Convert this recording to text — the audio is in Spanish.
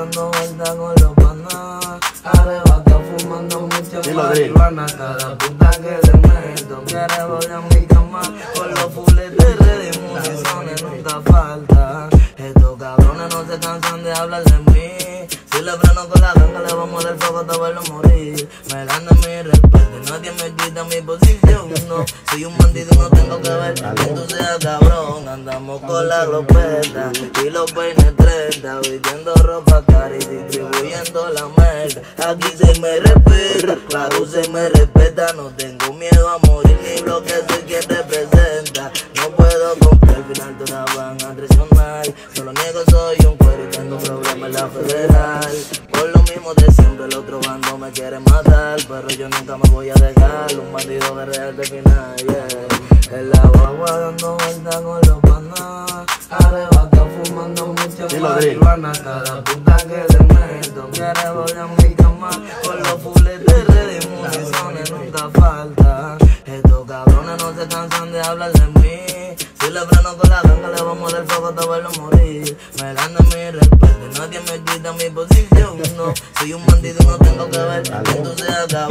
dando vueltas con los panas. Arrebata fumando mucho marihuana. Cada puta que le meto quiere volver a mi cama. Con los fuletes ready, municiones nunca falta. Estos cabrones no se cansan de hablar de mí. Si le freno con la ganga, le vamos a dar fuego hasta verlo morir. Me gana mi respeto, nadie me quita mi posición. No, soy un bandido y no tengo que Con la glopeta y los peines 30, vistiendo ropa cara y distribuyendo la merda. Aquí se me respeta, claro se me respeta. No tengo miedo a morir ni bloque, soy quien representa. No puedo comprar, al final todas van a traicionar. No lo niego, soy un cuero y tengo problemas en la federal. Por lo mismo de siempre, el otro bando me quiere matar. Pero yo nunca me voy a dejar. Un bandido de real de final, yeah. En la dando vueltas con los. Arrebata fumando mucho marihuana. Cada puta que le meto quiere volver a mi cama. Con los fuletes ready, municiones nunca falta. Estos cabrones no se cansan de hablar de mí. Si le freno con la ganga, le vamos a dar fuego hasta verlo morir. Me gana mi respeto, y nadie me quita mi posición. No, soy un bandido y no tengo que ver cabrón.